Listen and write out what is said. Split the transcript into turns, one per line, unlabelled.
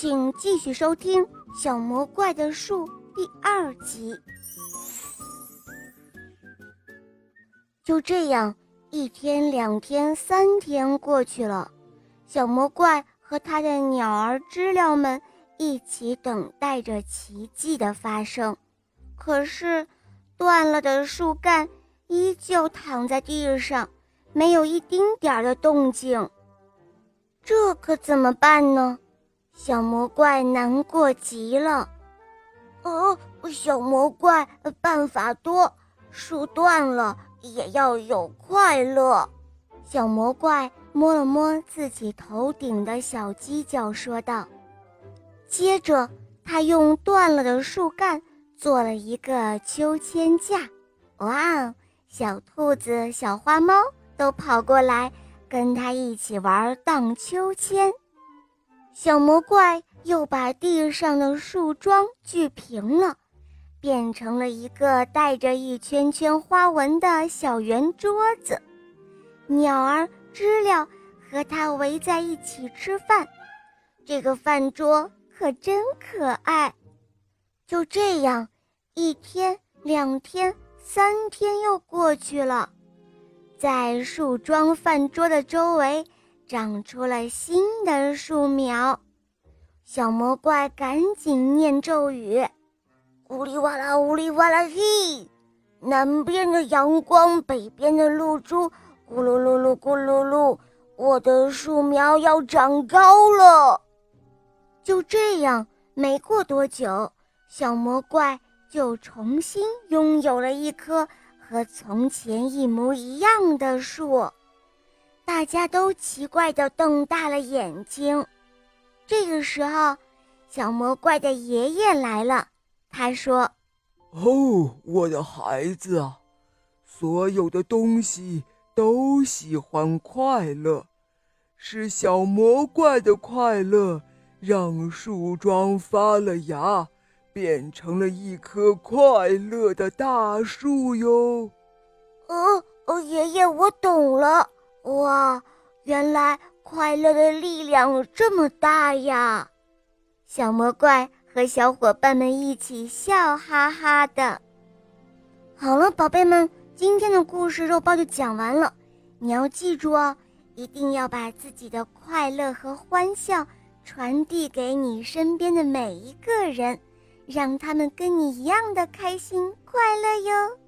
请继续收听《小魔怪的树》第二集。就这样，一天、两天、三天过去了，小魔怪和他的鸟儿知了们一起等待着奇迹的发生。可是，断了的树干依旧躺在地上，没有一丁点儿的动静。这可怎么办呢？小魔怪难过极了。
哦，小魔怪，办法多，树断了也要有快乐。
小魔怪摸了摸自己头顶的小犄角，说道。接着，他用断了的树干做了一个秋千架。哇哦，小兔子、小花猫都跑过来。跟他一起玩荡秋千，小魔怪又把地上的树桩锯平了，变成了一个带着一圈圈花纹的小圆桌子。鸟儿、知了和它围在一起吃饭，这个饭桌可真可爱。就这样，一天、两天、三天又过去了。在树桩饭桌的周围，长出了新的树苗。小魔怪赶紧念咒语：“
呜里哇啦，呜里哇啦嘿！南边的阳光，北边的露珠，咕噜噜噜，咕噜噜，我的树苗要长高了。”
就这样，没过多久，小魔怪就重新拥有了一棵。和从前一模一样的树，大家都奇怪地瞪大了眼睛。这个时候，小魔怪的爷爷来了。他说：“
哦，我的孩子啊，所有的东西都喜欢快乐，是小魔怪的快乐让树桩发了芽。”变成了一棵快乐的大树哟！
哦哦，爷爷，我懂了。哇，原来快乐的力量这么大呀！
小魔怪和小伙伴们一起笑哈哈的。好了，宝贝们，今天的故事肉包就讲完了。你要记住哦，一定要把自己的快乐和欢笑传递给你身边的每一个人。让他们跟你一样的开心快乐哟。